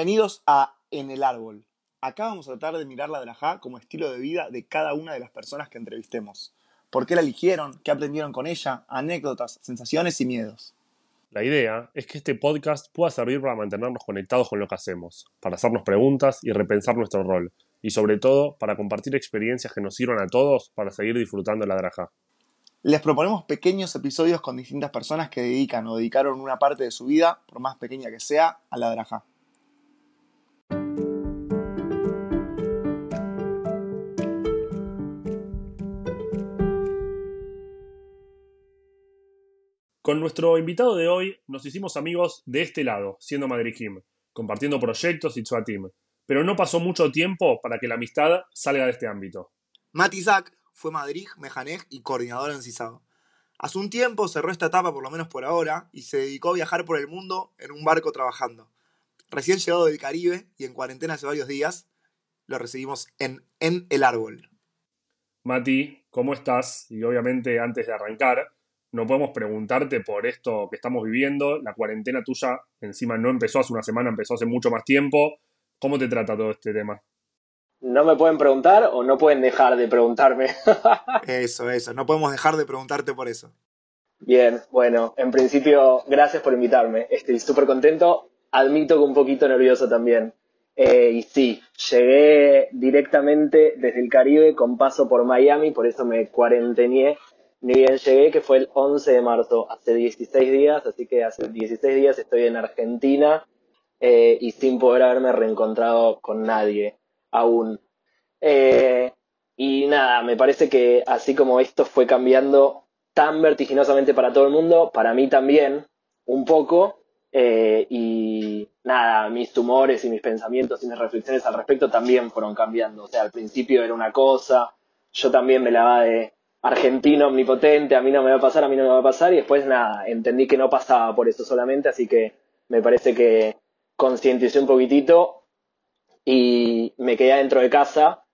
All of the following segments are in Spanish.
Bienvenidos a En el Árbol. Acá vamos a tratar de mirar la drajá como estilo de vida de cada una de las personas que entrevistemos. ¿Por qué la eligieron? ¿Qué aprendieron con ella? Anécdotas, sensaciones y miedos. La idea es que este podcast pueda servir para mantenernos conectados con lo que hacemos, para hacernos preguntas y repensar nuestro rol, y sobre todo para compartir experiencias que nos sirvan a todos para seguir disfrutando la drajá. Les proponemos pequeños episodios con distintas personas que dedican o dedicaron una parte de su vida, por más pequeña que sea, a la drajá. Con nuestro invitado de hoy nos hicimos amigos de este lado, siendo Madrid-Kim, compartiendo proyectos y Team. Pero no pasó mucho tiempo para que la amistad salga de este ámbito. Matt Isaac fue Madrid, Mejanej y coordinador en CISAO. Hace un tiempo cerró esta etapa, por lo menos por ahora, y se dedicó a viajar por el mundo en un barco trabajando. Recién llegado del Caribe y en cuarentena hace varios días, lo recibimos en En el Árbol. Mati, ¿cómo estás? Y obviamente antes de arrancar, no podemos preguntarte por esto que estamos viviendo. La cuarentena tuya encima no empezó hace una semana, empezó hace mucho más tiempo. ¿Cómo te trata todo este tema? No me pueden preguntar o no pueden dejar de preguntarme. eso, eso. No podemos dejar de preguntarte por eso. Bien, bueno, en principio, gracias por invitarme. Estoy súper contento. Admito que un poquito nervioso también. Eh, y sí, llegué directamente desde el Caribe con paso por Miami, por eso me cuarentené ni bien llegué, que fue el 11 de marzo, hace 16 días, así que hace 16 días estoy en Argentina eh, y sin poder haberme reencontrado con nadie aún. Eh, y nada, me parece que así como esto fue cambiando tan vertiginosamente para todo el mundo, para mí también, un poco, eh, y nada, mis tumores y mis pensamientos y mis reflexiones al respecto también fueron cambiando. O sea, al principio era una cosa, yo también me la va de argentino omnipotente, a mí no me va a pasar, a mí no me va a pasar, y después nada, entendí que no pasaba por eso solamente, así que me parece que concienticé un poquitito y me quedé dentro de casa.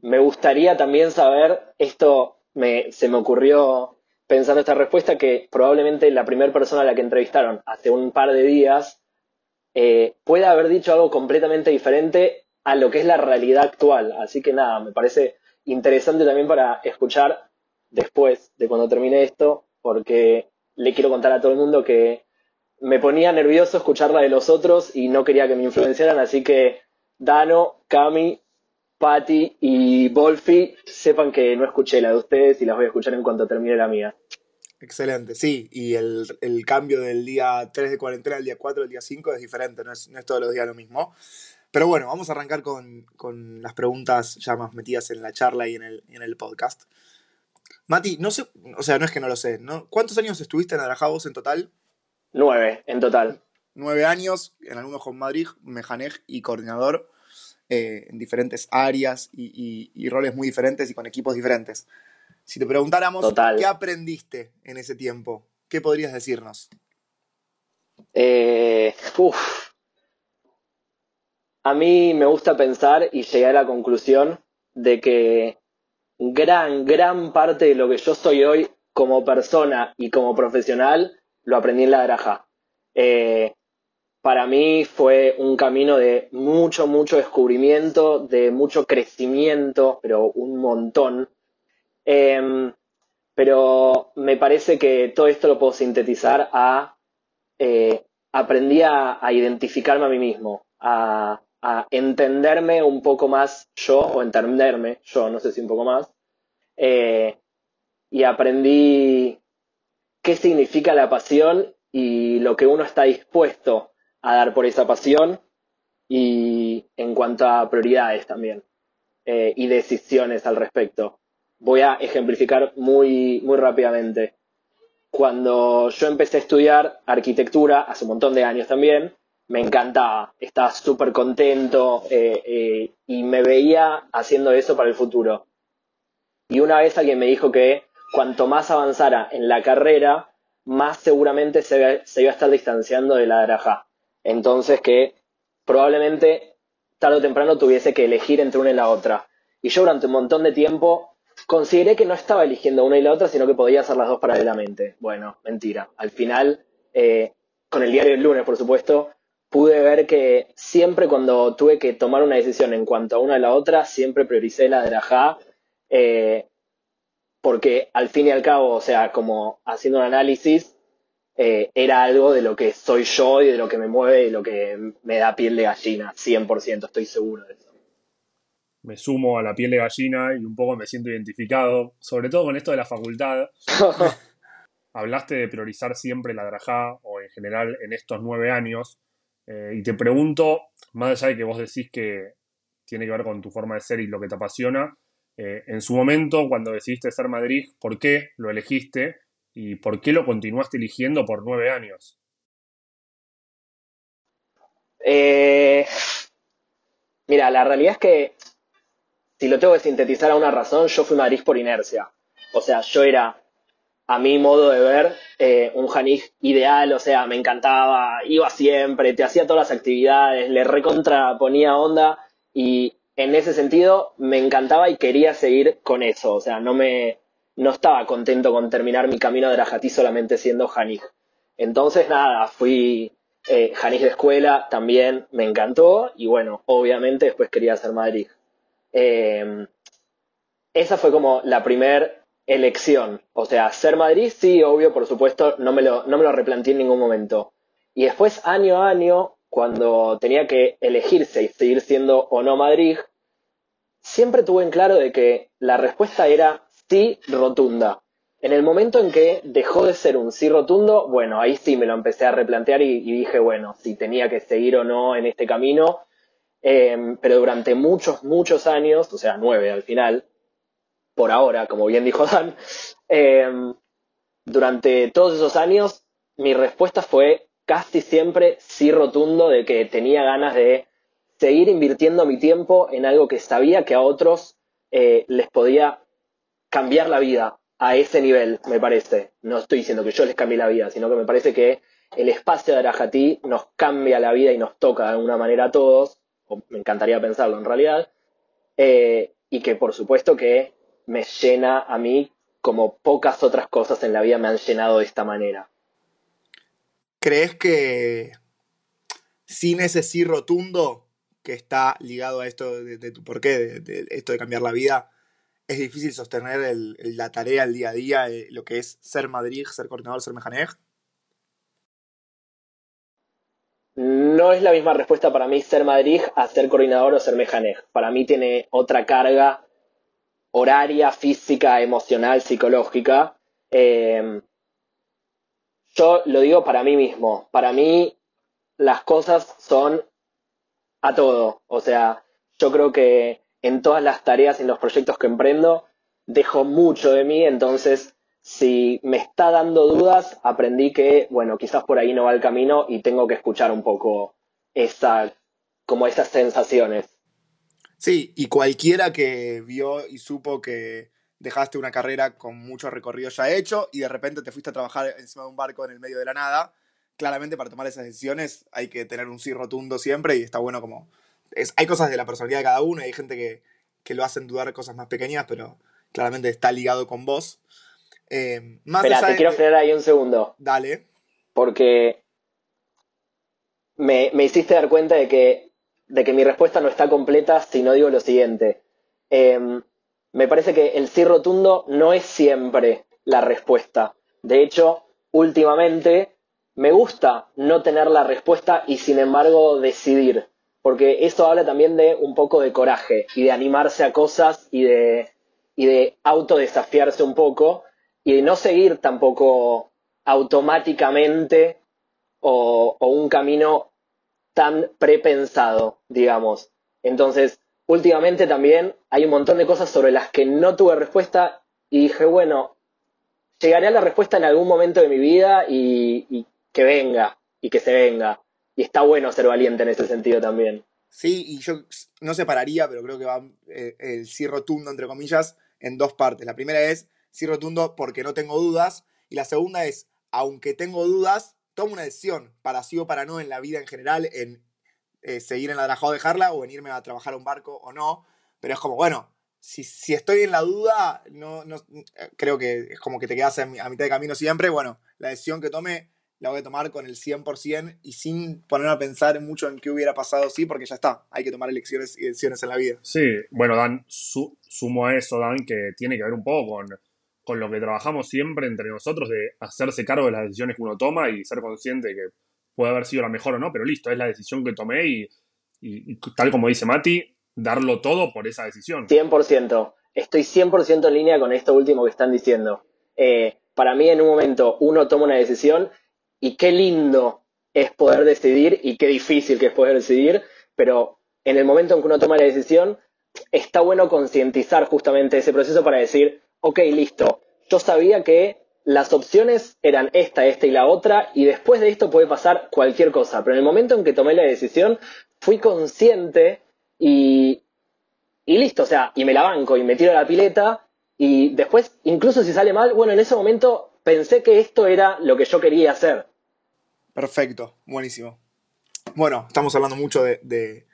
Me gustaría también saber, esto me, se me ocurrió pensando esta respuesta, que probablemente la primera persona a la que entrevistaron hace un par de días eh, pueda haber dicho algo completamente diferente a lo que es la realidad actual. Así que nada, me parece interesante también para escuchar después de cuando termine esto, porque le quiero contar a todo el mundo que me ponía nervioso escuchar la de los otros y no quería que me influenciaran, así que Dano, Cami, Patti y Wolfi sepan que no escuché la de ustedes y las voy a escuchar en cuanto termine la mía. Excelente, sí, y el, cambio del día 3 de cuarentena al día 4 al día 5 es diferente, no es, todos los días lo mismo. Pero bueno, vamos a arrancar con, las preguntas ya más metidas en la charla y en el, en el podcast. Mati, no sé, o sea, no es que no lo sé, ¿no? ¿Cuántos años estuviste en vos en total? Nueve, en total. Nueve años, en algunos con Madrid, mejanej y coordinador eh, en diferentes áreas y, roles muy diferentes y con equipos diferentes. Si te preguntáramos, ¿qué aprendiste en ese tiempo? ¿Qué podrías decirnos? Eh, A mí me gusta pensar y llegué a la conclusión de que gran, gran parte de lo que yo soy hoy como persona y como profesional lo aprendí en la granja. Eh, para mí fue un camino de mucho, mucho descubrimiento, de mucho crecimiento, pero un montón. Em, pero me parece que todo esto lo puedo sintetizar a eh, aprendí a, identificarme a mí mismo, a, a entenderme un poco más yo, o entenderme yo, no sé si un poco más, eh, y aprendí qué significa la pasión y lo que uno está dispuesto a dar por esa pasión y en cuanto a prioridades también eh, y decisiones al respecto. Voy a ejemplificar muy, muy rápidamente. Cuando yo empecé a estudiar arquitectura, hace un montón de años también, me encantaba, estaba súper contento eh, y me veía haciendo eso para el futuro. Y una vez alguien me dijo que cuanto más avanzara en la carrera, más seguramente se, iba a estar distanciando de la Darajá. Entonces que probablemente tarde o temprano tuviese que elegir entre una y la otra. Y yo durante un montón de tiempo consideré que no estaba eligiendo una y la otra, sino que podía hacer las dos paralelamente. Bueno, mentira. Al final, eh, con el diario del lunes, por supuesto, pude ver que siempre cuando tuve que tomar una decisión en cuanto a una a la otra, siempre prioricé la de la eh, porque al fin y al cabo, o sea, como haciendo un análisis, eh, era algo de lo que soy yo y de lo que me mueve y lo que me da piel de gallina, 100%, estoy seguro de eso. Me sumo a la piel de gallina y un poco me siento identificado, sobre todo con esto de la facultad. Hablaste de priorizar siempre la Drajá o en general en estos nueve años. Eh, y te pregunto, más allá de que vos decís que tiene que ver con tu forma de ser y lo que te apasiona, eh, en su momento, cuando decidiste ser Madrid, ¿por qué lo elegiste y por qué lo continuaste eligiendo por nueve años? Eh, mira, la realidad es que si lo tengo que sintetizar a una razón, yo fui Madrid por inercia. O sea, yo era a mi modo de ver, eh, un Janij ideal, o sea, me encantaba, iba siempre, te hacía todas las actividades, le recontra ponía onda y en ese sentido me encantaba y quería seguir con eso, o sea, no me no estaba contento con terminar mi camino de Rajatí solamente siendo Janij. Entonces, nada, fui eh, de escuela, también me encantó y bueno, obviamente después quería ser Madrid. Eh, esa fue como la primer elección. O sea, ser Madrid, sí, obvio, por supuesto, no me lo, no me lo replanteé en ningún momento. Y después, año a año, cuando tenía que elegirse y seguir siendo o no Madrid, siempre tuve en claro de que la respuesta era sí rotunda. En el momento en que dejó de ser un sí rotundo, bueno, ahí sí me lo empecé a replantear y, dije, bueno, si tenía que seguir o no en este camino. Em, pero durante muchos, muchos años, o sea, nueve al final, por ahora, como bien dijo Dan, em, durante todos esos años mi respuesta fue casi siempre sí rotundo de que tenía ganas de seguir invirtiendo mi tiempo en algo que sabía que a otros eh, les podía cambiar la vida a ese nivel, me parece. No estoy diciendo que yo les cambie la vida, sino que me parece que el espacio de Arajatí nos cambia la vida y nos toca de alguna manera a todos, o me encantaría pensarlo en realidad, eh, y que por supuesto que me llena a mí como pocas otras cosas en la vida me han llenado de esta manera. ¿Crees que sin ese sí rotundo que está ligado a esto de, tu porqué, de, esto de cambiar la vida, es difícil sostener la tarea, el día a día, lo que es ser Madrid, ser coordinador, ser mejanej? No es la misma respuesta para mí ser Madrid ser coordinador o ser mejanej. Para mí tiene otra carga horaria, física, emocional, psicológica. Eh, yo lo digo para mí mismo. Para mí las cosas son a todo. O sea, yo creo que en todas las tareas y en los proyectos que emprendo dejo mucho de mí, entonces si me está dando dudas, aprendí que, bueno, quizás por ahí no va el camino y tengo que escuchar un poco esa, como esas sensaciones. Sí, y cualquiera que vio y supo que dejaste una carrera con mucho recorrido ya hecho y de repente te fuiste a trabajar encima de un barco en el medio de la nada, claramente para tomar esas decisiones hay que tener un sí rotundo siempre y está bueno como... Es, hay cosas de la personalidad de cada uno y hay gente que, lo hacen dudar cosas más pequeñas, pero claramente está ligado con vos. Eh, Espera, te quiero frenar ahí un segundo. Dale. Porque me, me hiciste dar cuenta de que de que mi respuesta no está completa si no digo lo siguiente. Em, me parece que el sí rotundo no es siempre la respuesta. De hecho, últimamente me gusta no tener la respuesta y sin embargo decidir, porque eso habla también de un poco de coraje y de animarse a cosas y de, y de autodesafiarse un poco y de no seguir tampoco automáticamente o, o un camino tan prepensado, digamos. Entonces, últimamente también hay un montón de cosas sobre las que no tuve respuesta y dije, bueno, llegaré a la respuesta en algún momento de mi vida y, que venga, y que se venga. Y está bueno ser valiente en ese sentido también. Sí, y yo no separaría, pero creo que va eh, el sí rotundo, entre comillas, en dos partes. La primera es sí rotundo porque no tengo dudas, y la segunda es, aunque tengo dudas, tomo una decisión para sí o para no en la vida en general, en eh, seguir en la Drajá o dejarla, o en irme a trabajar a un barco o no. Pero es como, bueno, si, si estoy en la duda, no, no, creo que es como que te quedas a, mitad de camino siempre. Bueno, la decisión que tome la voy a tomar con el 100% y sin ponerme a pensar mucho en qué hubiera pasado sí, porque ya está, hay que tomar elecciones y decisiones en la vida. Sí, bueno, Dan, sumo a eso, Dan, que tiene que ver un poco con, con lo que trabajamos siempre entre nosotros de hacerse cargo de las decisiones que uno toma y ser consciente de que puede haber sido la mejor o no, pero listo, es la decisión que tomé y tal como dice Mati, darlo todo por esa decisión. 100%. Estoy 100% en línea con esto último que están diciendo. Eh, para mí en un momento uno toma una decisión y qué lindo es poder decidir y qué difícil que es poder decidir, pero en el momento en que uno toma la decisión, está bueno concientizar justamente ese proceso para decir, ok, listo, yo sabía que las opciones eran esta, esta y la otra, y después de esto puede pasar cualquier cosa, pero en el momento en que tomé la decisión, fui consciente y, y listo, o sea, y me la banco y me tiro a la pileta y después, incluso si sale mal, bueno, en ese momento pensé que esto era lo que yo quería hacer. Perfecto, buenísimo. Bueno, estamos hablando mucho de,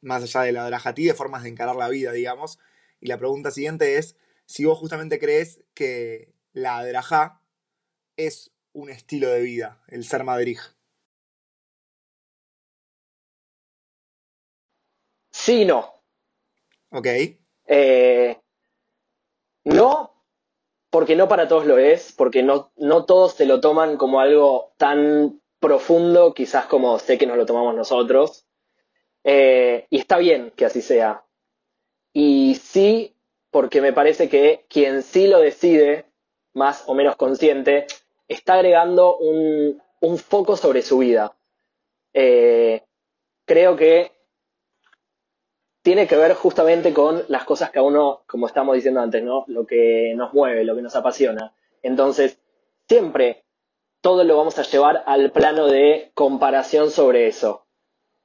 más allá de la drajatí, de formas de encarar la vida, digamos. Y la pregunta siguiente es si vos justamente crees que la drajá es un estilo de vida, el ser Madrid. Sí y no. Ok. Eh, no, porque no para todos lo es, porque no, no todos se lo toman como algo tan profundo, quizás como sé que nos lo tomamos nosotros. Eh, y está bien que así sea. Y sí, porque me parece que quien sí lo decide, más o menos consciente, está agregando un, un foco sobre su vida. Eh, creo que tiene que ver justamente con las cosas que a uno, como estamos diciendo antes, ¿no? Lo que nos mueve, lo que nos apasiona. Entonces, siempre todo lo vamos a llevar al plano de comparación sobre eso.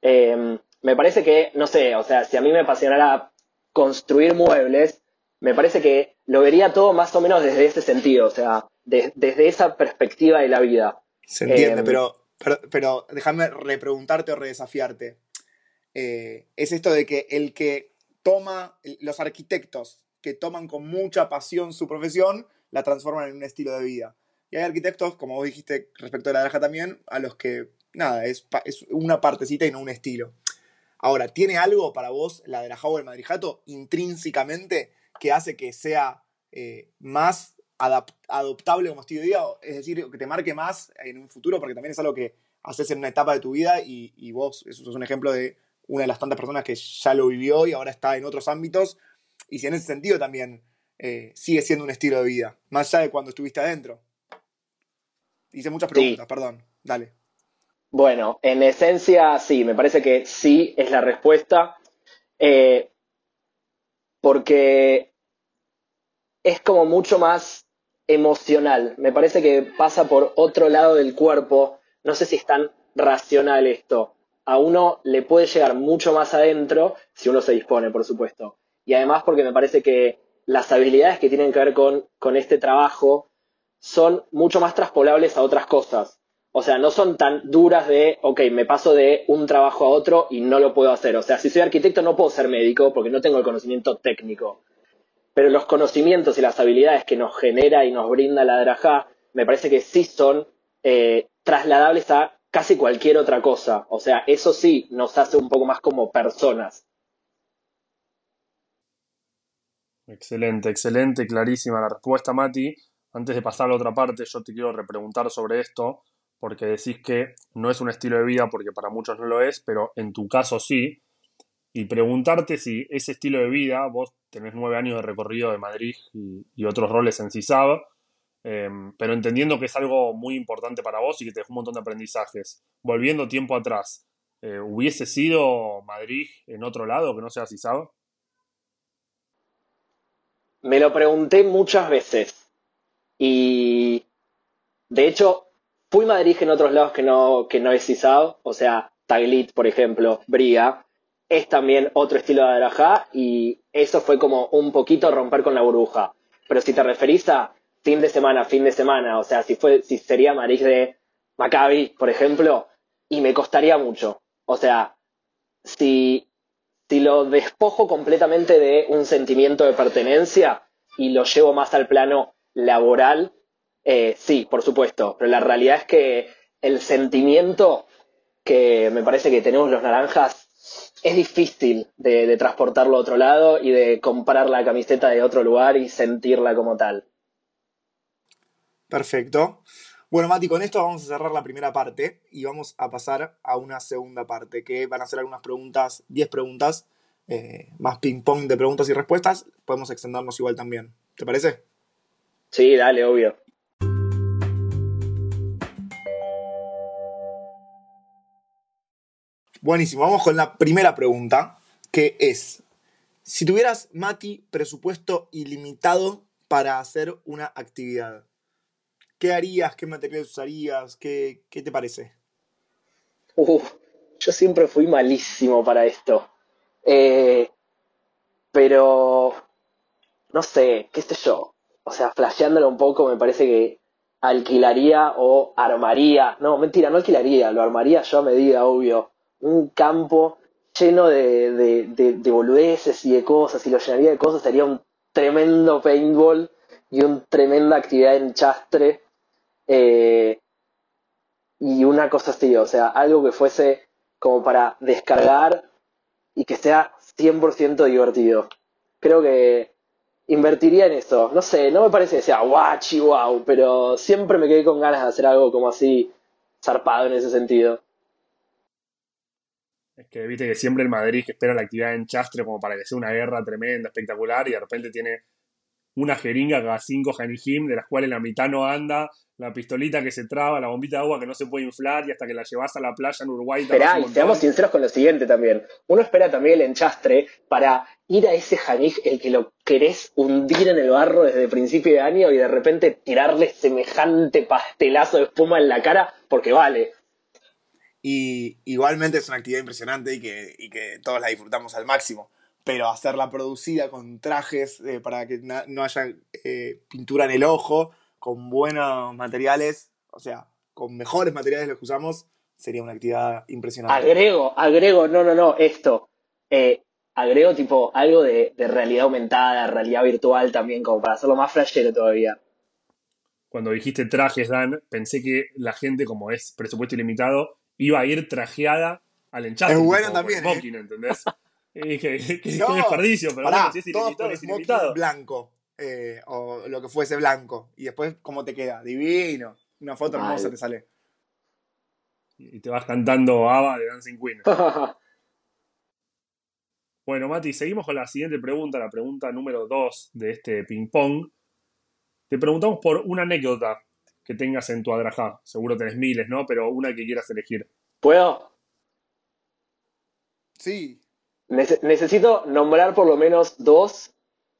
Em, me parece que, no sé, o sea, si a mí me apasionara construir muebles, me parece que lo vería todo más o menos desde ese sentido, o sea, desde esa perspectiva de la vida. Se entiende, em, pero, pero, pero déjame repreguntarte o redesafiarte. Eh, es esto de que el que toma, los arquitectos que toman con mucha pasión su profesión, la transforman en un estilo de vida. Y hay arquitectos, como vos dijiste respecto a la draja también, a los que, nada, es, es una partecita y no un estilo. Ahora, ¿tiene algo para vos la draja o el madrijato intrínsecamente que hace que sea eh, más adoptable como estilo de vida? Es decir, que te marque más en un futuro, porque también es algo que haces en una etapa de tu vida y vos, eso es un ejemplo de una de las tantas personas que ya lo vivió y ahora está en otros ámbitos. Y si en ese sentido también eh, sigue siendo un estilo de vida, más allá de cuando estuviste adentro. Hice muchas preguntas, perdón. Dale. Bueno, en esencia sí, me parece que sí es la respuesta. Eh, porque es como mucho más emocional. Me parece que pasa por otro lado del cuerpo. No sé si es tan racional esto a uno le puede llegar mucho más adentro si uno se dispone, por supuesto. Y además porque me parece que las habilidades que tienen que ver con, con este trabajo son mucho más traspolables a otras cosas. O sea, no son tan duras de, ok, me paso de un trabajo a otro y no lo puedo hacer. O sea, si soy arquitecto no puedo ser médico porque no tengo el conocimiento técnico. Pero los conocimientos y las habilidades que nos genera y nos brinda la Draja, me parece que sí son eh, trasladables a casi cualquier otra cosa. O sea, eso sí nos hace un poco más como personas. Excelente, excelente, clarísima la respuesta, Mati. Antes de pasar a la otra parte, yo te quiero repreguntar sobre esto, porque decís que no es un estilo de vida, porque para muchos no lo es, pero en tu caso sí. Y preguntarte si ese estilo de vida, vos tenés nueve años de recorrido de Madrid y, otros roles en CISAB, Em, pero entendiendo que es algo muy importante para vos y que te dejó un montón de aprendizajes. Volviendo tiempo atrás, eh, ¿hubiese sido Madrid en otro lado que no sea Cisado? Me lo pregunté muchas veces y de hecho fui Madrid en otros lados que no, que no es Cisado, o sea, Taglit, por ejemplo, Briga, es también otro estilo de Arajá y eso fue como un poquito romper con la burbuja. Pero si te referís a fin de semana, fin de semana, o sea, si, fue, si sería Marís de Maccabi, por ejemplo, y me costaría mucho. O sea, si, si lo despojo completamente de un sentimiento de pertenencia y lo llevo más al plano laboral, eh, sí, por supuesto, pero la realidad es que el sentimiento que me parece que tenemos los naranjas es difícil de, de, transportarlo a otro lado y de comprar la camiseta de otro lugar y sentirla como tal. Perfecto. Bueno, Mati, con esto vamos a cerrar la primera parte y vamos a pasar a una segunda parte, que van a ser algunas preguntas, 10 preguntas, eh, más ping-pong de preguntas y respuestas. Podemos extendernos igual también. ¿Te parece? Sí, dale, obvio. Buenísimo, vamos con la primera pregunta, que es, si tuvieras, Mati, presupuesto ilimitado para hacer una actividad, ¿qué harías? ¿Qué materiales usarías? ¿Qué, qué te parece? Uf, yo siempre fui malísimo para esto. Eh, pero, no sé, qué sé yo. O sea, flasheándolo un poco, me parece que alquilaría o armaría. No, mentira, no alquilaría, lo armaría yo a medida, obvio un campo lleno de, de, de, boludeces y de cosas, y lo llenaría de cosas, sería un tremendo paintball y una tremenda actividad en chastre. Eh, y una cosa así, o sea, algo que fuese como para descargar y que sea 100% divertido. Creo que invertiría en eso. No sé, no me parece que sea guachi wow, pero siempre me quedé con ganas de hacer algo como así zarpado en ese sentido. Es que viste que siempre el Madrid que espera la actividad en Chastre como para que sea una guerra tremenda, espectacular, y de repente tiene una jeringa cada cinco Janijim, de las cuales la mitad no anda, la pistolita que se traba, la bombita de agua que no se puede inflar, y hasta que la llevas a la playa en Uruguay. Esperá, y seamos sinceros con lo siguiente también. Uno espera también el enchastre para ir a ese Janij, el que lo querés hundir en el barro desde el principio de año y de repente tirarle semejante pastelazo de espuma en la cara, porque vale. Y igualmente es una actividad impresionante y que, y que todos la disfrutamos al máximo. Pero hacerla producida con trajes eh, para que no haya eh, pintura en el ojo, con buenos materiales, o sea, con mejores materiales los que usamos, sería una actividad impresionante. Agrego, agrego, no, no, no, esto. Eh, agrego tipo algo de, de, realidad aumentada, realidad virtual también, como para hacerlo más flashero todavía. Cuando dijiste trajes, Dan, pensé que la gente, como es presupuesto ilimitado, iba a ir trajeada al enchastre. Es bueno también. ¿eh? Smoking, ¿entendés? y qué, desperdicio, pero pará, bueno, si es ilimitado, es ilimitado. blanco, eh, o lo que fuese blanco. Y después, ¿cómo te queda? Divino. Una foto hermosa te sale. Y te vas cantando Ava de Dancing Queen. bueno, Mati, seguimos con la siguiente pregunta, la pregunta número 2 de este ping-pong. Te preguntamos por una anécdota que tengas en tu adrajá. Seguro tenés miles, ¿no? Pero una que quieras elegir. ¿Puedo? Sí. Nece necesito nombrar por lo menos dos.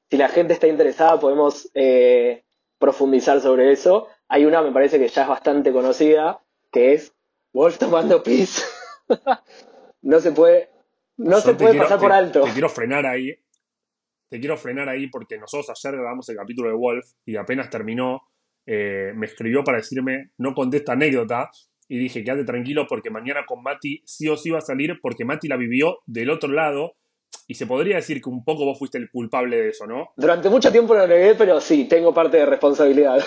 Si la gente está interesada, podemos eh, profundizar sobre eso. Hay una, me parece que ya es bastante conocida, que es Wolf tomando pis. no se puede, no se puede quiero, pasar te, por alto. Te quiero frenar ahí. Te quiero frenar ahí porque nosotros ayer grabamos el capítulo de Wolf y apenas terminó, eh, me escribió para decirme, no conté esta anécdota, y dije, quédate tranquilo porque mañana con Mati sí o sí va a salir porque Mati la vivió del otro lado y se podría decir que un poco vos fuiste el culpable de eso, ¿no? Durante mucho tiempo lo negué, pero sí, tengo parte de responsabilidad.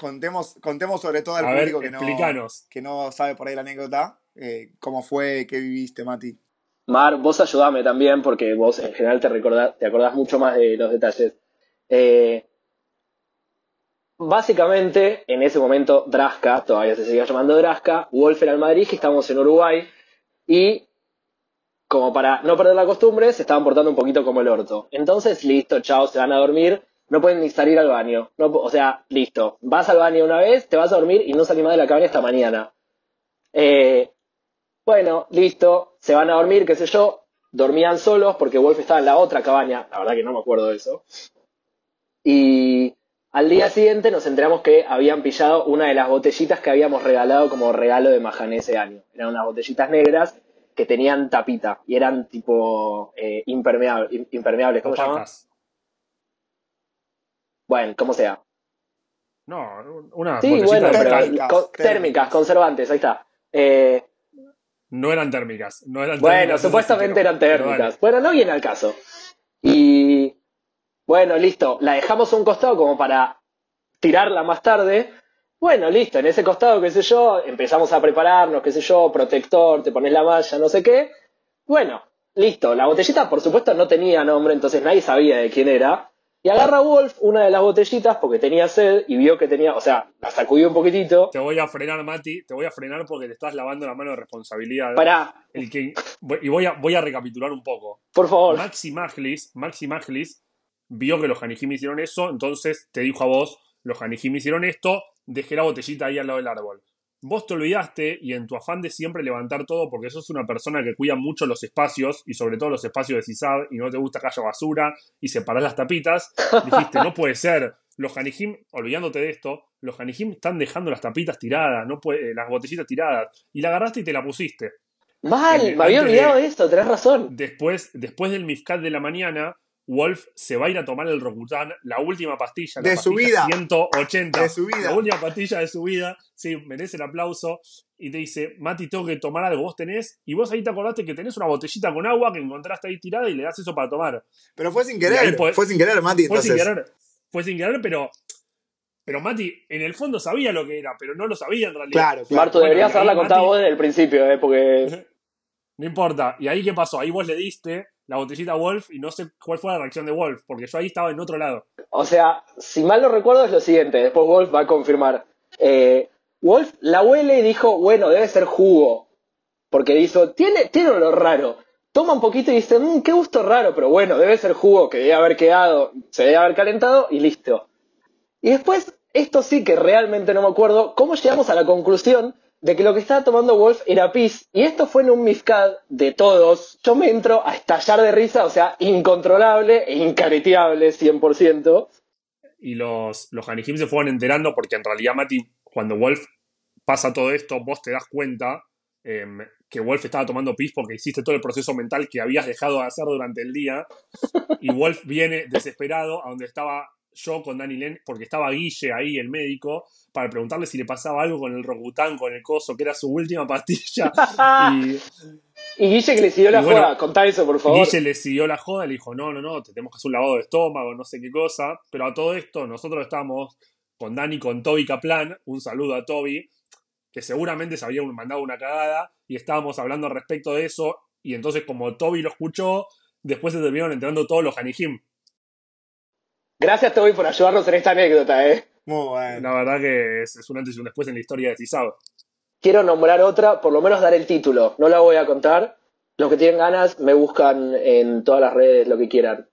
contemos, contemos sobre todo al a público ver, que, explícanos. no, que no sabe por ahí la anécdota, eh, cómo fue, qué viviste, Mati. Mar, vos ayudame también porque vos en general te, recordás, te acordás mucho más de los detalles. Eh, Básicamente, en ese momento, Draska, todavía se seguía llamando Draska, Wolf era el Madrid, que estábamos en Uruguay, y como para no perder la costumbre, se estaban portando un poquito como el orto. Entonces, listo, chao, se van a dormir, no pueden ni salir al baño. O sea, listo, vas al baño una vez, te vas a dormir y no salís más de la cabaña hasta mañana. Eh, bueno, listo, se van a dormir, qué sé yo, dormían solos porque Wolf estaba en la otra cabaña, la verdad que no me acuerdo de eso. Y al día siguiente nos enteramos que habían pillado una de las botellitas que habíamos regalado como regalo de Majané ese año. Eran unas botellitas negras que tenían tapita y eran tipo eh, impermeable, impermeables. ¿Cómo se llama? Bueno, como sea. No, una Sí, bueno, pero térmicas, con, térmicas, conservantes, ahí está. Eh, no eran térmicas. No eran bueno, térmicas, supuestamente eran térmicas. Bueno, no viene al caso. Y bueno, listo, la dejamos a un costado como para tirarla más tarde. Bueno, listo, en ese costado, qué sé yo, empezamos a prepararnos, qué sé yo, protector, te pones la malla, no sé qué. Bueno, listo, la botellita por supuesto no tenía nombre, entonces nadie sabía de quién era. Y agarra Wolf una de las botellitas porque tenía sed y vio que tenía, o sea, la sacudió un poquitito. Te voy a frenar, Mati, te voy a frenar porque te estás lavando la mano de responsabilidad. Pará, El que, y voy a, voy a recapitular un poco. por favor. Maxi Maglis, Maxi Maglis vio que los Hanijim hicieron eso, entonces te dijo a vos, los Hanijim hicieron esto, dejé la botellita ahí al lado del árbol. Vos te olvidaste y en tu afán de siempre levantar todo, porque sos una persona que cuida mucho los espacios y sobre todo los espacios de CISAD y no te gusta que haya basura y separás las tapitas, dijiste, no puede ser. Los Hanijim, olvidándote de esto, los Hanijim están dejando las tapitas tiradas, no puede, eh, las botellitas tiradas, y la agarraste y te la pusiste. Mal, me había olvidado de- de esto, tenés razón. Después, después del Mifcat de la mañana, Wolf se va a ir a tomar el Rocutan, la última pastilla, la De su vida. 180. De su vida. La última pastilla de su vida. Sí, merece el aplauso. Y te dice, Mati, tengo que tomar algo. Vos tenés, y vos ahí te acordaste que tenés una botellita con agua que encontraste ahí tirada y le das eso para tomar. Pero fue sin querer, podés- fue sin querer, Mati. Fue sin querer, fue sin querer, pero. Pero Mati, en el fondo sabía lo que era, pero no lo sabía en realidad. Claro, claro. Marto, Bueno, deberías haberla contado Mati- vos desde el principio, ¿eh? Porque No importa. ¿Y ahí qué pasó? Ahí vos le diste la botellita Wolf y no sé cuál fue la reacción de Wolf, porque yo ahí estaba en otro lado. O sea, si mal no recuerdo es lo siguiente, después Wolf va a confirmar. Eh, Wolf la huele y dijo, bueno, debe ser jugo. Porque dijo, tiene, tiene olor raro. Toma un poquito y dice, mmm, qué gusto raro, pero bueno, debe ser jugo que debe haber quedado, se debe haber calentado y listo. Y después, esto sí que realmente no me acuerdo, cómo llegamos a la conclusión de que lo que estaba tomando Wolf era pis. Y esto fue en un mifcad de todos. Yo me entro a estallar de risa, o sea, incontrolable e incareteable 100%. Y los, los Hanijim se fueron enterando porque en realidad, Mati, cuando Wolf pasa todo esto, vos te das cuenta em, que Wolf estaba tomando pis porque hiciste todo el proceso mental que habías dejado de hacer durante el día. Y Wolf viene desesperado a donde estaba yo con Dani Len, porque estaba Guille ahí, el médico, para preguntarle si le pasaba algo con el Rogután, con el coso, que era su última pastilla. y, Y Guille que le siguió la bueno, joda, contá eso, por favor. Guille le siguió la joda, le dijo, no, no, no, te tenemos que hacer un lavado de estómago, no sé qué cosa. Pero a todo esto, nosotros estábamos con Dani, con Toby Kaplan, un saludo a Toby, que seguramente se había mandado una cagada, y estábamos hablando al respecto de eso, y entonces como Toby lo escuchó, después se terminaron enterando todos los Hanijim. Gracias, Toby, por ayudarnos en esta anécdota, ¿eh? Muy bueno. La verdad que es, es un antes y un después en la historia de Cisab. Quiero nombrar otra, por lo menos dar el título. No la voy a contar. Los que tienen ganas me buscan en todas las redes, lo que quieran.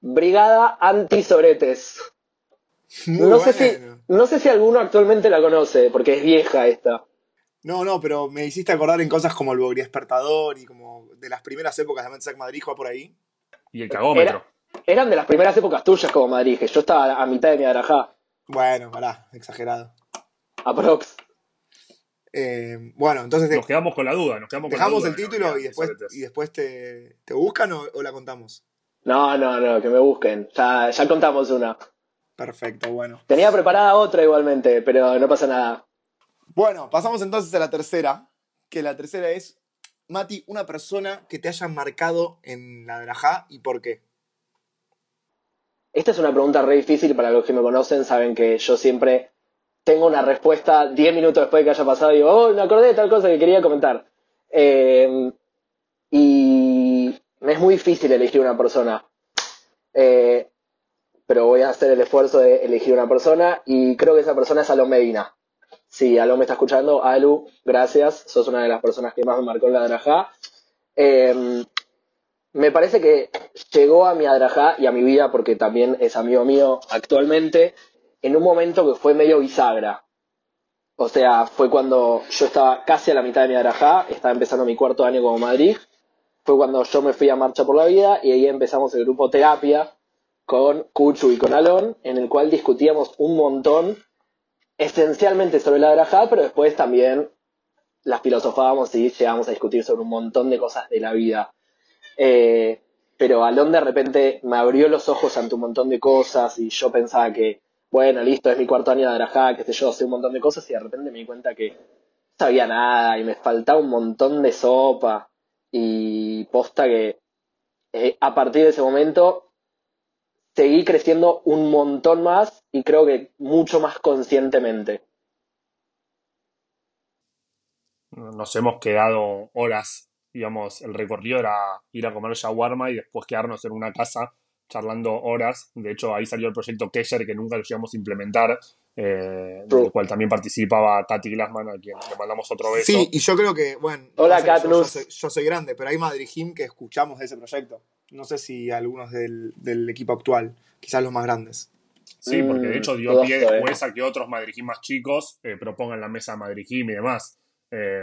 Brigada Anti-Sobretes. Muy No sé, si, no sé si alguno actualmente la conoce, porque es vieja esta. No, no, pero me hiciste acordar en cosas como el Bogri Despertador y como de las primeras épocas de Mensac Madrid, juega por ahí. Y el cagómetro. Era- Eran de las primeras épocas tuyas como Madrid, que yo estaba a mitad de mi arajá. Bueno, pará, exagerado. Aprox. Eh, bueno, entonces Nos quedamos con la duda, nos quedamos con la dejamos duda el la título unidad y de después, y después te, te buscan o, o la contamos. No, no, no, que me busquen. Ya, ya contamos una. Perfecto, bueno. Tenía preparada otra igualmente, pero no pasa nada. Bueno, pasamos entonces a la tercera, que la tercera es, Mati, una persona que te haya marcado en la Drajá y por qué. Esta es una pregunta re difícil para los que me conocen, saben que yo siempre tengo una respuesta 10 minutos después de que haya pasado y digo, oh, me acordé de tal cosa que quería comentar. Eh, y es muy difícil elegir una persona. Eh, pero voy a hacer el esfuerzo de elegir una persona y creo que esa persona es Alon Medina. Si Alon me está escuchando, Alu, gracias, sos una de las personas que más me marcó en la Drajá. Me parece que llegó a mi Adrajá y a mi vida, porque también es amigo mío actualmente, en un momento que fue medio bisagra. O sea, fue cuando yo estaba casi a la mitad de mi Adrajá, estaba empezando mi cuarto año como Madrid. Fue cuando yo me fui a Marcha por la Vida y ahí empezamos el grupo Terapia con Cuchu y con Alon, en el cual discutíamos un montón, esencialmente sobre la Adrajá, pero después también las filosofábamos y llegamos a discutir sobre un montón de cosas de la vida. Eh, pero Alon de repente me abrió los ojos ante un montón de cosas y yo pensaba que, bueno, listo, es mi cuarto año de Arajá, que sé yo, sé un montón de cosas y de repente me di cuenta que no sabía nada y me faltaba un montón de sopa y posta que eh, a partir de ese momento seguí creciendo un montón más y creo que mucho más conscientemente. nos hemos quedado horas, digamos, el recorrido era ir a comer shawarma y después quedarnos en una casa charlando horas. De hecho, ahí salió el proyecto Kesher, que nunca lo llegamos a implementar, eh, del cual también participaba Tati Glassman, a quien le mandamos otro beso. Sí, y yo creo que, bueno, Hola, no sé, yo, soy, yo soy grande, pero hay Madrid Jim que escuchamos de ese proyecto. No sé si algunos del, del equipo actual, quizás los más grandes. Sí, porque de Mm, hecho dio dudoso, pie eh. después a que otros Madrid Jim más chicos eh, propongan la mesa Madrid Jim y demás. Eh,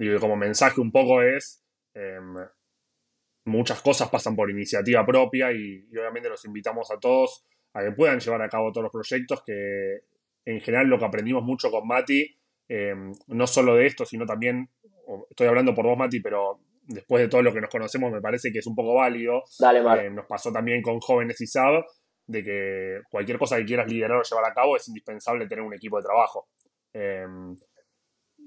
y como mensaje un poco es, eh, muchas cosas pasan por iniciativa propia y, y obviamente los invitamos a todos a que puedan llevar a cabo todos los proyectos, que en general lo que aprendimos mucho con Mati, eh, no solo de esto, sino también, estoy hablando por vos Mati, pero después de todo lo que nos conocemos me parece que es un poco válido, Dale, eh, nos pasó también con jóvenes y SAB, de que cualquier cosa que quieras liderar o llevar a cabo es indispensable tener un equipo de trabajo. Eh,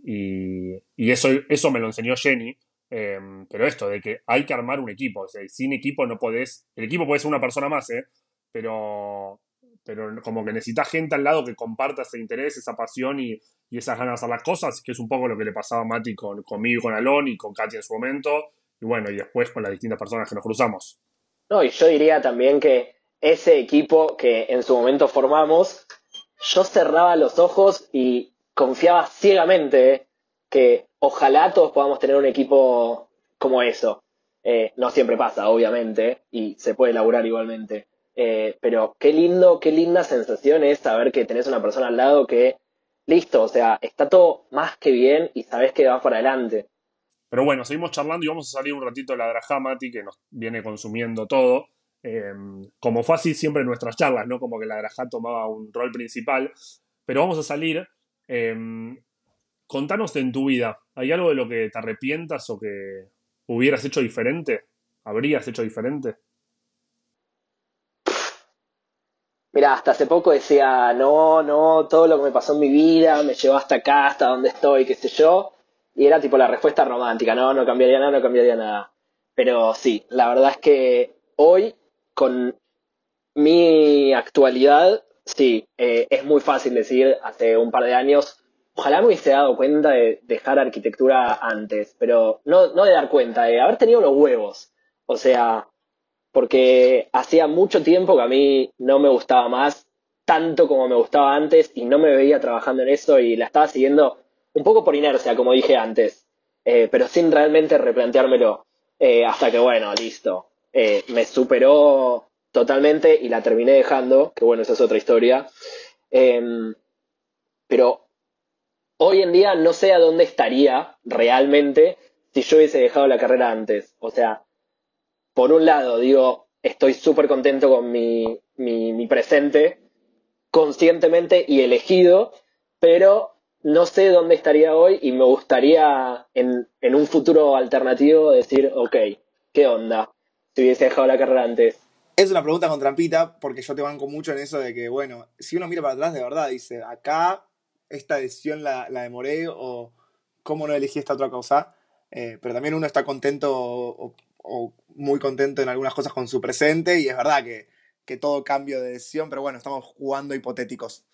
y eso, eso me lo enseñó Jenny. eh, pero esto, de que hay que armar un equipo. O sea, sin equipo no podés. El equipo puede ser una persona más, ¿eh? Pero, pero como que necesitas gente al lado que comparta ese interés, esa pasión y, y esas ganas de hacer las cosas, que es un poco lo que le pasaba a Mati con, conmigo y con Alon y con Katy en su momento. Y bueno, y después con las distintas personas que nos cruzamos. No, y yo diría también que ese equipo que en su momento formamos, yo cerraba los ojos y confiaba ciegamente que ojalá todos podamos tener un equipo como eso. Eh, no siempre pasa, obviamente, y se puede elaborar igualmente. Eh, pero qué lindo, qué linda sensación es saber que tenés una persona al lado que, listo, o sea, está todo más que bien y sabés que va para adelante. Pero bueno, seguimos charlando y vamos a salir un ratito de la Drajá, Mati, que nos viene consumiendo todo. Eh, como fue así siempre en nuestras charlas, ¿no? Como que la Drajá tomaba un rol principal. Pero vamos a salir. Eh, contanos en tu vida, ¿hay algo de lo que te arrepientas o que hubieras hecho diferente? ¿Habrías hecho diferente? Mira, hasta hace poco decía, no, no, todo lo que me pasó en mi vida me llevó hasta acá, hasta donde estoy, qué sé yo. Y era tipo la respuesta romántica, no, no cambiaría nada, no cambiaría nada. Pero sí, la verdad es que hoy, con mi actualidad, sí, eh, es muy fácil decir, hace un par de años, ojalá me hubiese dado cuenta de dejar arquitectura antes, pero no, no de dar cuenta, de haber tenido los huevos. O sea, porque hacía mucho tiempo que a mí no me gustaba más tanto como me gustaba antes y no me veía trabajando en eso y la estaba siguiendo un poco por inercia, como dije antes, eh, pero sin realmente replanteármelo. Eh, hasta que, bueno, listo. Eh, me superó totalmente y la terminé dejando, que bueno, esa es otra historia. Em, pero hoy en día no sé a dónde estaría realmente si yo hubiese dejado la carrera antes. O sea, por un lado, digo, estoy súper contento con mi, mi, mi presente, conscientemente y elegido, pero no sé dónde estaría hoy y me gustaría en, en un futuro alternativo decir, ok, ¿qué onda? Si hubiese dejado la carrera antes. Es una pregunta con trampita, porque yo te banco mucho en eso de que, bueno, si uno mira para atrás, de verdad, dice, acá esta decisión la, la demoré o cómo no elegí esta otra cosa. Eh, pero también uno está contento o, o muy contento en algunas cosas con su presente y es verdad que, que todo cambio de decisión, pero bueno, estamos jugando hipotéticos.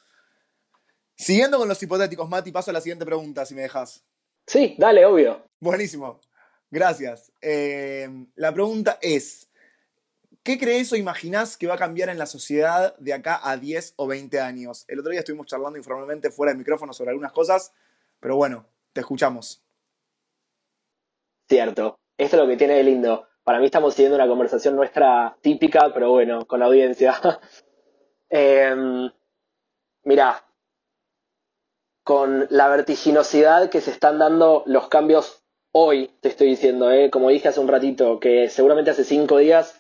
Siguiendo con los hipotéticos, Mati, paso a la siguiente pregunta, si me dejas. Sí, dale, obvio. Buenísimo. Gracias. Eh, la pregunta es, ¿qué crees o imaginás que va a cambiar en la sociedad de acá a 10 o 20 años? El otro día estuvimos charlando informalmente fuera del micrófono sobre algunas cosas, pero bueno, te escuchamos. Cierto. Esto es lo que tiene de lindo. Para mí estamos siguiendo una conversación nuestra típica, pero bueno, con audiencia. eh, mirá, con la vertiginosidad que se están dando los cambios hoy, te estoy diciendo, ¿eh? como dije hace un ratito, que seguramente hace cinco días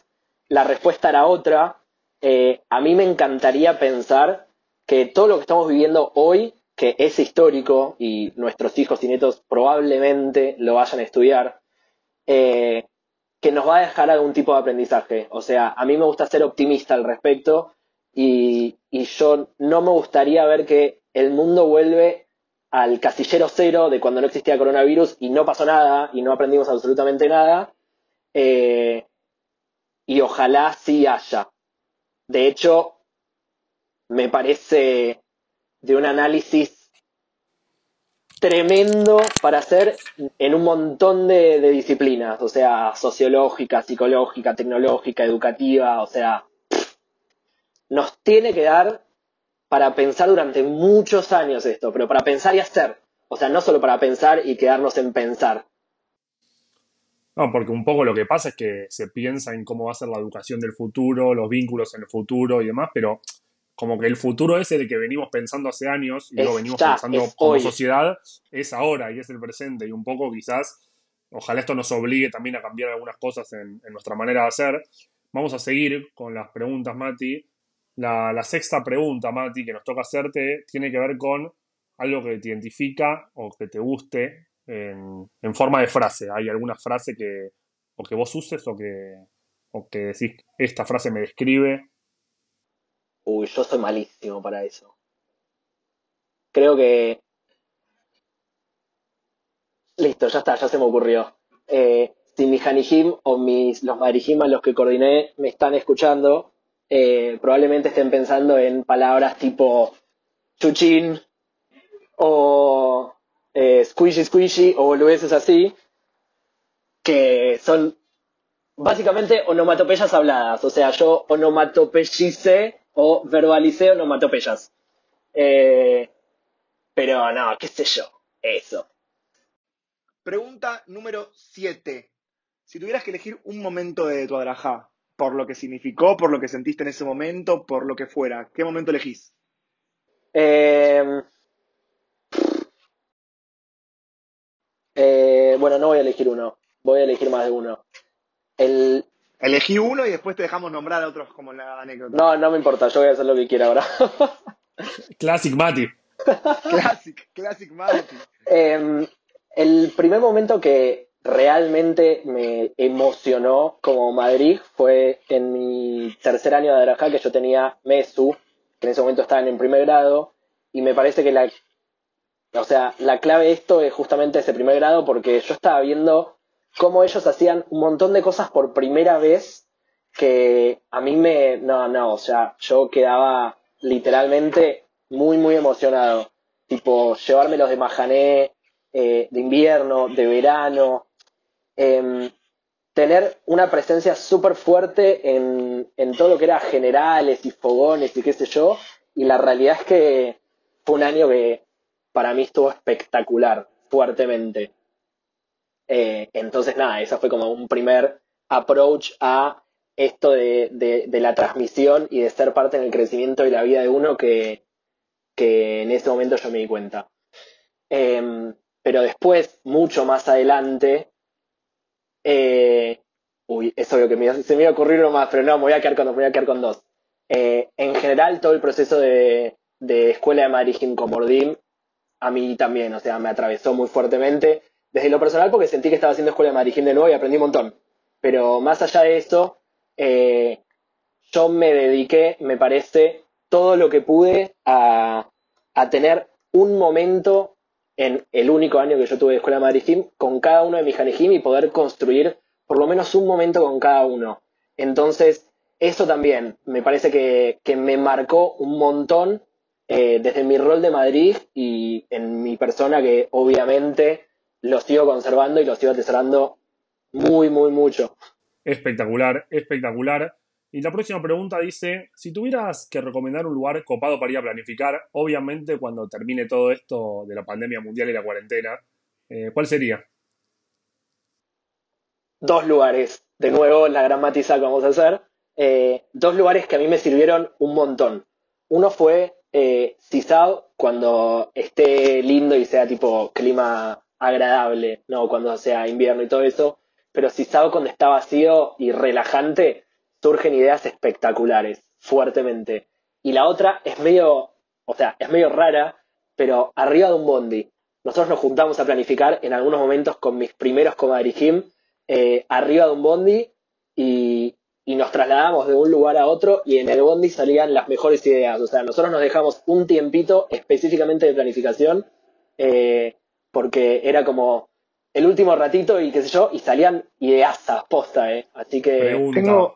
la respuesta era otra, eh, a mí me encantaría pensar que todo lo que estamos viviendo hoy, que es histórico y nuestros hijos y nietos probablemente lo vayan a estudiar, eh, que nos va a dejar algún tipo de aprendizaje. O sea, a mí me gusta ser optimista al respecto y, yo no me gustaría ver que el mundo vuelve al casillero cero de cuando no existía coronavirus y no pasó nada y no aprendimos absolutamente nada. Eh, y ojalá sí haya. De hecho, me parece de un análisis tremendo para hacer en un montón de, disciplinas, o sea, sociológica, psicológica, tecnológica, educativa, o sea, nos tiene que dar para pensar durante muchos años esto, pero para pensar y hacer. O sea, no solo para pensar y quedarnos en pensar. No, porque un poco lo que pasa es que se piensa en cómo va a ser la educación del futuro, los vínculos en el futuro y demás, pero como que el futuro ese de que venimos pensando hace años y lo venimos pensando como sociedad es ahora y es el presente y un poco quizás, ojalá esto nos obligue también a cambiar algunas cosas en, en nuestra manera de hacer. Vamos a seguir con las preguntas, Mati. La, sexta pregunta, Mati, que nos toca hacerte, tiene que ver con algo que te identifica o que te guste en, forma de frase. ¿Hay alguna frase que, o vos uses o que, o que decís, esta frase me describe? Uy, yo soy malísimo para eso. Creo que... Listo, ya está, ya se me ocurrió. Eh, si mis Hanijim o mis, los Marijim a los que coordiné me están escuchando, eh, probablemente estén pensando en palabras tipo chuchín o eh, squishy squishy o boludeces así, que son básicamente onomatopeyas habladas. O sea, yo onomatopeyicé o verbalicé onomatopeyas. Eh, pero no, qué sé yo, eso. Pregunta número 7. Si tuvieras que elegir un momento de tu adrajá, por lo que significó, por lo que sentiste en ese momento, por lo que fuera. ¿Qué momento elegís? Eh, eh, bueno, no voy a elegir uno, voy a elegir más de uno. El... Elegí uno y después te dejamos nombrar a otros como la anécdota. No, no me importa, yo voy a hacer lo que quiera ahora. Classic Mati. classic, Classic Mati. Em, el primer momento que realmente me emocionó como Madrid fue en mi tercer año de Arajá, que yo tenía MESU, que en ese momento estaban en primer grado, y me parece que la, o sea, la clave de esto es justamente ese primer grado, porque yo estaba viendo cómo ellos hacían un montón de cosas por primera vez que a mí me, no, no, o sea, yo quedaba literalmente muy, muy emocionado. Tipo, llevármelos de Majané, eh, de invierno, de verano, Em, tener una presencia súper fuerte en, en, todo lo que era generales y fogones y qué sé yo. Y la realidad es que fue un año que para mí estuvo espectacular, fuertemente. Eh, entonces, nada, esa fue como un primer approach a esto de, de, la transmisión y de ser parte en el crecimiento y la vida de uno que, que en ese momento yo me di cuenta. Em, pero después, mucho más adelante, eh, uy, es obvio que me, se me iba a ocurrir uno más, pero no, me voy a quedar con dos, voy a quedar con dos. Eh, en general, todo el proceso de, escuela de Madrid con Bordim, a mí también, o sea, me atravesó muy fuertemente. Desde lo personal, porque sentí que estaba haciendo escuela de de nuevo y aprendí un montón. Pero más allá de eso, eh, yo me dediqué, me parece, todo lo que pude a, a tener un momento en el único año que yo tuve de Escuela Madrid con cada uno de mis Hanejim y poder construir por lo menos un momento con cada uno. Entonces, eso también me parece que, me marcó un montón eh, desde mi rol de Madrid y en mi persona que obviamente lo sigo conservando y lo sigo atesorando muy, muy mucho. Espectacular, espectacular. Y la próxima pregunta dice, si tuvieras que recomendar un lugar copado para ir a planificar, obviamente cuando termine todo esto de la pandemia mundial y la cuarentena, eh, ¿cuál sería? Dos lugares, de nuevo la gran matiza que vamos a hacer, eh, dos lugares que a mí me sirvieron un montón. Uno fue eh, cuando esté lindo y sea tipo clima agradable, no cuando sea invierno y todo eso, pero Cisao cuando está vacío y relajante, surgen ideas espectaculares, fuertemente. Y la otra es medio, o sea, es medio rara, pero arriba de un bondi. Nosotros nos juntamos a planificar en algunos momentos con mis primeros comadrijim, eh, arriba de un bondi y, nos trasladamos de un lugar a otro y en el bondi salían las mejores ideas. O sea, nosotros nos dejamos un tiempito específicamente de planificación eh, porque era como, el último ratito y qué sé yo, y salían ideas posta, ¿eh? Así que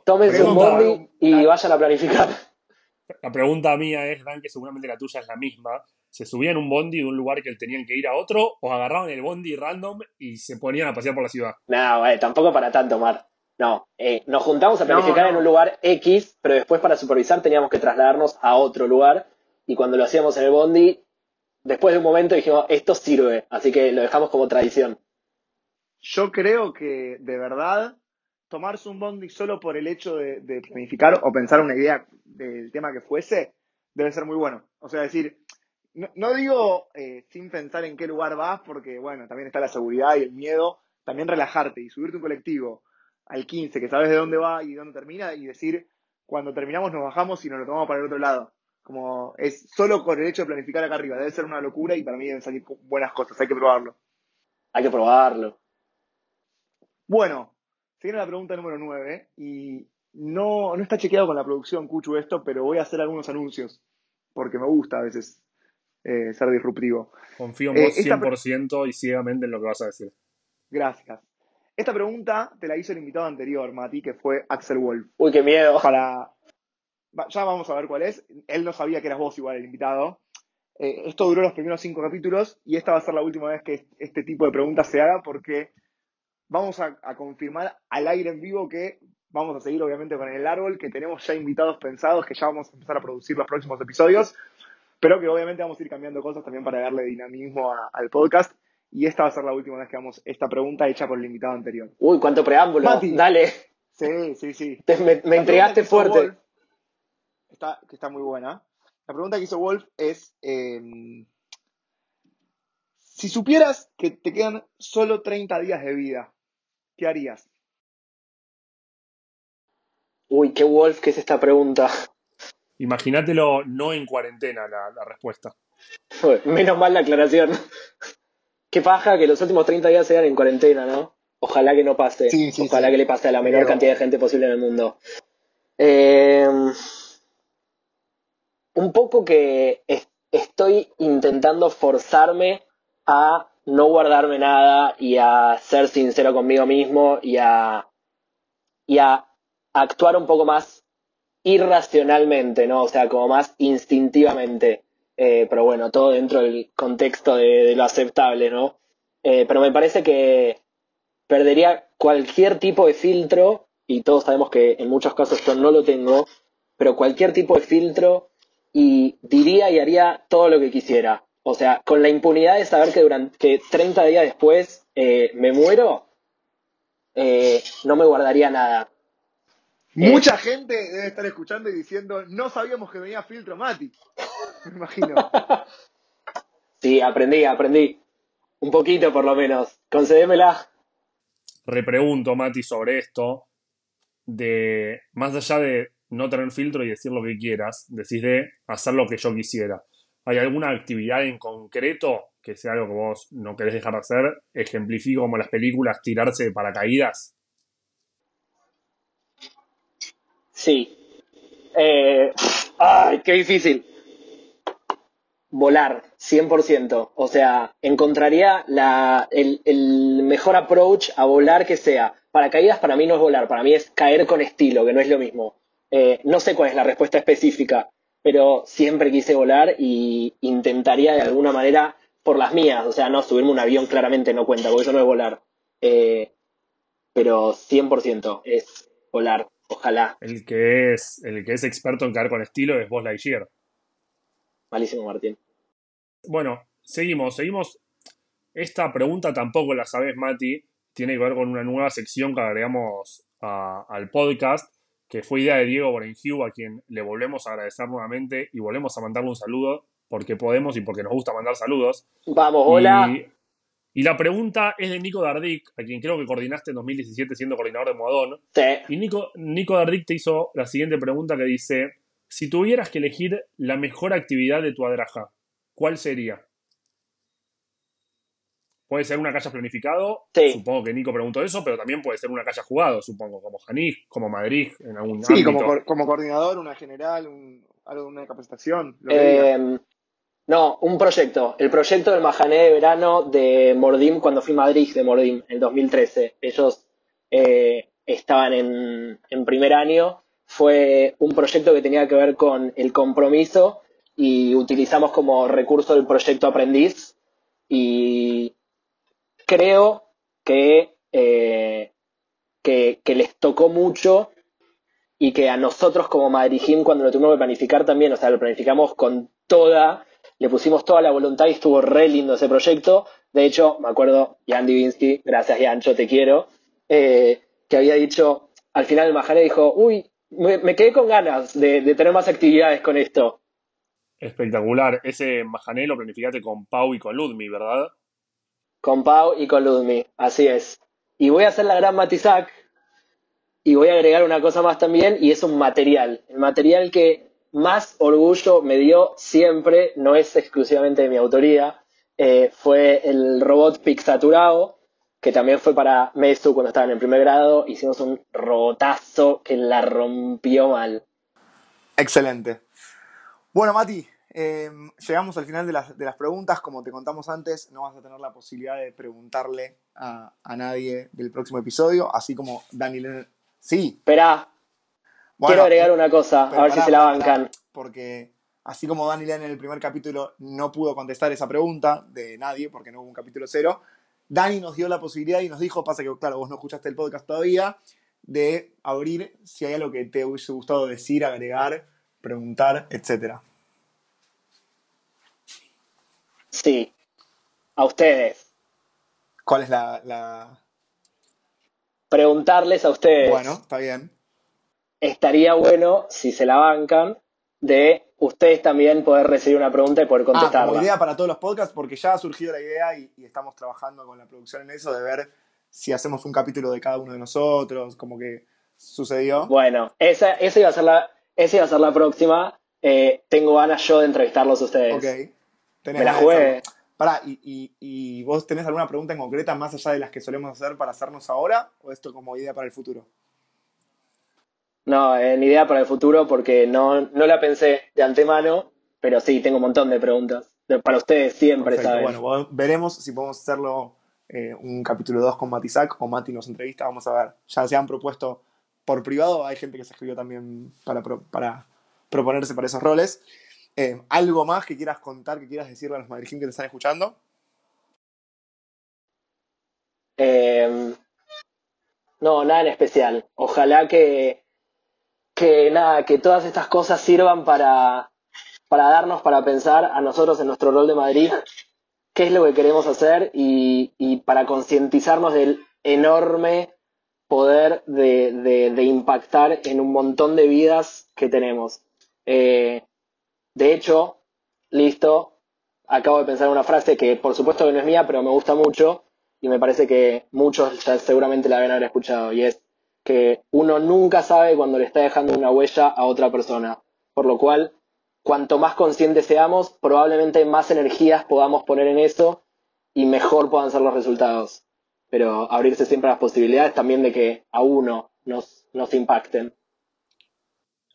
tómense un bondi y vayan a planificar. La pregunta mía es, Dan, que seguramente la tuya es la misma. ¿Se subían un bondi de un lugar que tenían que ir a otro o agarraban el bondi random y se ponían a pasear por la ciudad? No, eh, tampoco para tanto, Mar. No, eh, nos juntamos a planificar en un lugar X, pero después para supervisar teníamos que trasladarnos a otro lugar y cuando lo hacíamos en el bondi, después de un momento dijimos, esto sirve, así que lo dejamos como tradición. Yo creo que de verdad tomarse un bondi solo por el hecho de, planificar o pensar una idea del tema que fuese debe ser muy bueno. O sea, decir, no, digo eh, sin pensar en qué lugar vas, porque bueno, también está la seguridad y el miedo, también relajarte y subirte un colectivo al 15, que sabes de dónde va y dónde termina, y decir, cuando terminamos nos bajamos y nos lo tomamos para el otro lado. Como es solo con el hecho de planificar acá arriba, debe ser una locura y para mí deben salir buenas cosas, hay que probarlo. Hay que probarlo. Bueno, se viene la pregunta número 9 y no, no está chequeado con la producción, Cuchu, esto, pero voy a hacer algunos anuncios porque me gusta a veces eh, ser disruptivo. Confío en vos 100% eh, y ciegamente en lo que vas a decir. Gracias. Esta pregunta te la hizo el invitado anterior, Mati, que fue Axel Wolf. Uy, qué miedo. Para... Ya vamos a ver cuál es. Él no sabía que eras vos igual el invitado. Eh, esto duró los primeros cinco capítulos y esta va a ser la última vez que este tipo de preguntas se haga porque vamos a, confirmar al aire en vivo que vamos a seguir obviamente con el árbol, que tenemos ya invitados pensados, que ya vamos a empezar a producir los próximos episodios, pero que obviamente vamos a ir cambiando cosas también para darle dinamismo al podcast. Y esta va a ser la última vez que hagamos esta pregunta hecha por el invitado anterior. Uy, cuánto preámbulo. Dale. Sí, sí, sí. me, entregaste fuerte. está, que está muy buena. La pregunta que hizo Wolf es, em, si supieras que te quedan solo 30 días de vida, ¿qué harías? Uy, qué Wolf que es esta pregunta. Imagínatelo no en cuarentena la, respuesta. Menos mal la aclaración. Qué paja que los últimos 30 días sean en cuarentena, ¿no? Ojalá que no pase. Ojalá que le pase a la menor cantidad de gente posible en el mundo. Eh, un poco que estoy intentando forzarme a no guardarme nada y a ser sincero conmigo mismo y a, y a actuar un poco más irracionalmente, ¿no? O sea, como más instintivamente. Eh, pero bueno, todo dentro del contexto de, lo aceptable, ¿no? Eh, pero me parece que perdería cualquier tipo de filtro, y todos sabemos que en muchos casos yo no lo tengo, pero cualquier tipo de filtro y diría y haría todo lo que quisiera. O sea, con la impunidad de saber que durante que 30 días después eh, me muero, eh, no me guardaría nada. Mucha gente debe estar escuchando y diciendo, no sabíamos que venía filtro Mati. Me imagino. sí, aprendí, aprendí. Un poquito por lo menos. Concedémela. Repregunto, Mati, sobre esto. De más allá de no tener filtro y decir lo que quieras, decís de hacer lo que yo quisiera. ¿Hay alguna actividad en concreto que sea algo que vos no querés dejar de hacer? Ejemplifico como las películas tirarse de paracaídas. Sí. Eh, ay, qué difícil. Volar, 100%. O sea, encontraría la, el, mejor approach a volar que sea. Paracaídas para mí no es volar, para mí es caer con estilo, que no es lo mismo. Eh, no sé cuál es la respuesta específica, pero siempre quise volar y intentaría de alguna manera por las mías, o sea, no subirme un avión claramente no cuenta, porque eso no es volar. Eh, pero 100% es volar, ojalá. El que es el que es experto en caer con estilo es Buzz Lightyear. Malísimo, Martín. Bueno, seguimos, seguimos. Esta pregunta tampoco la sabes, Mati. Tiene que ver con una nueva sección que agregamos al podcast que fue idea de Diego Borenhue, a quien le volvemos a agradecer nuevamente y volvemos a mandarle un saludo porque podemos y porque nos gusta mandar saludos. Vamos, hola. Y, la pregunta es de Nico Dardic, a quien creo que coordinaste en 2017 siendo coordinador de Moadón. Sí. Y Nico, Nico Dardic te hizo la siguiente pregunta que dice, si tuvieras que elegir la mejor actividad de tu adraja, ¿cuál sería? Puede ser una hayas planificado, supongo que Nico preguntó eso, pero también puede ser una hayas jugado, supongo, como Janif, como Madrid, en algún Sí, como, como, coordinador, una general, un, algo, una capacitación. Em, no, un proyecto. El proyecto del Majané de verano de Mordim cuando fui a Madrid de Mordim en 2013. Ellos eh, estaban en, en primer año fue un proyecto que tenía que ver con el compromiso y utilizamos como recurso el proyecto aprendiz y creo que, eh, que, les tocó mucho y que a nosotros como Madrid cuando lo tuvimos que planificar también, o sea, lo planificamos con toda, le pusimos toda la voluntad y estuvo re lindo ese proyecto. De hecho, me acuerdo, Jan Divinsky, gracias Yancho, te quiero, eh, que había dicho, al final el Majané dijo, uy, me, quedé con ganas de, tener más actividades con esto. Espectacular. Ese Majané lo planificaste con Pau y con Ludmi, ¿verdad? Con Pau y con Ludmi, así es. Y voy a hacer la gran Matizac y voy a agregar una cosa más también y es un material. El material que más orgullo me dio siempre, no es exclusivamente de mi autoría, eh, fue el robot Pixaturao, que también fue para Mesu cuando estaba en el primer grado. Hicimos un robotazo que la rompió mal. Excelente. Bueno, Mati, em, llegamos al final de las, de las, preguntas. Como te contamos antes, no vas a tener la posibilidad de preguntarle a, nadie del próximo episodio, así como Daniel. Sí. Espera. Quiero agregar una cosa, a ver si se la bancan. porque así como Daniel en el primer capítulo no pudo contestar esa pregunta de nadie, porque no hubo un capítulo cero, Dani nos dio la posibilidad y nos dijo, pasa que, claro, vos no escuchaste el podcast todavía, de abrir si hay algo que te hubiese gustado decir, agregar, preguntar, etc. Sí, a ustedes. ¿Cuál es la, la... Preguntarles a ustedes. Bueno, está bien. Estaría bueno, si se la bancan, de ustedes también poder recibir una pregunta y poder contestarla. Ah, como idea para todos los podcasts, porque ya ha surgido la idea y, estamos trabajando con la producción en eso, de ver si hacemos un capítulo de cada uno de nosotros, como que sucedió. Bueno, esa, esa, iba, a ser la, esa iba a ser la próxima. Eh, tengo ganas yo de entrevistarlos a ustedes. Ok. Tenés Me la juegue. Pará, y, y, vos tenés alguna pregunta en concreta más allá de las que solemos hacer para hacernos ahora? ¿O esto como idea para el futuro? No, en idea para el futuro porque no, no la pensé de antemano, pero sí, tengo un montón de preguntas. Para ustedes siempre, ¿sabes? Bueno, veremos si podemos hacerlo eh, un capítulo 2 con Matizac o Mati nos entrevista, vamos a ver. Ya se han propuesto por privado, hay gente que se escribió también para, para proponerse para esos roles. Eh, ¿Algo más que quieras contar, que quieras decirle a los madrileños que te están escuchando? Eh, no, nada en especial. Ojalá que, que nada, que todas estas cosas sirvan para, para darnos, para pensar a nosotros en nuestro rol de Madrid, qué es lo que queremos hacer y, y para concientizarnos del enorme poder de, de, impactar en un montón de vidas que tenemos. Eh, de hecho, listo, acabo de pensar una frase que por supuesto que no es mía, pero me gusta mucho y me parece que muchos seguramente la deben haber escuchado y es que uno nunca sabe cuando le está dejando una huella a otra persona. Por lo cual, cuanto más conscientes seamos, probablemente más energías podamos poner en eso y mejor puedan ser los resultados. Pero abrirse siempre las posibilidades también de que a uno nos, nos impacten.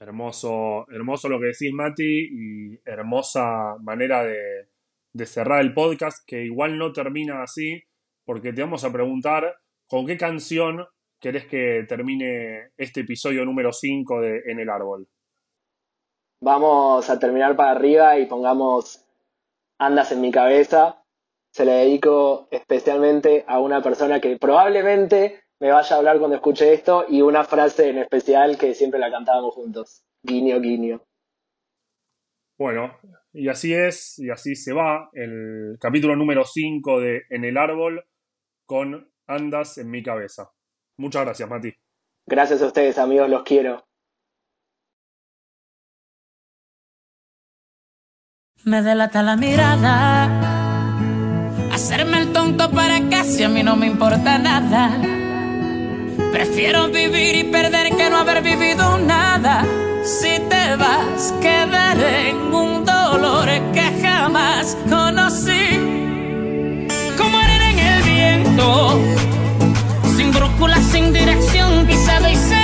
Hermoso, hermoso lo que decís, Mati, y hermosa manera de, de cerrar el podcast, que igual no termina así, porque te vamos a preguntar con qué canción querés que termine este episodio número 5 de En el Árbol? Vamos a terminar para arriba y pongamos Andas en mi cabeza. Se le dedico especialmente a una persona que probablemente me vaya a hablar cuando escuche esto y una frase en especial que siempre la cantábamos juntos. Guiño, guiño. Bueno, y así es, y así se va el capítulo número 5 de En el Árbol con Andas en mi cabeza. Muchas gracias, Mati. Gracias a ustedes, amigos, los quiero. Me delata la mirada, hacerme el tonto para casi a mí no me importa nada. Prefiero vivir y perder que no haber vivido nada. Si te vas, quedaré en un dolor que jamás conocí. Como arena en el viento. I say.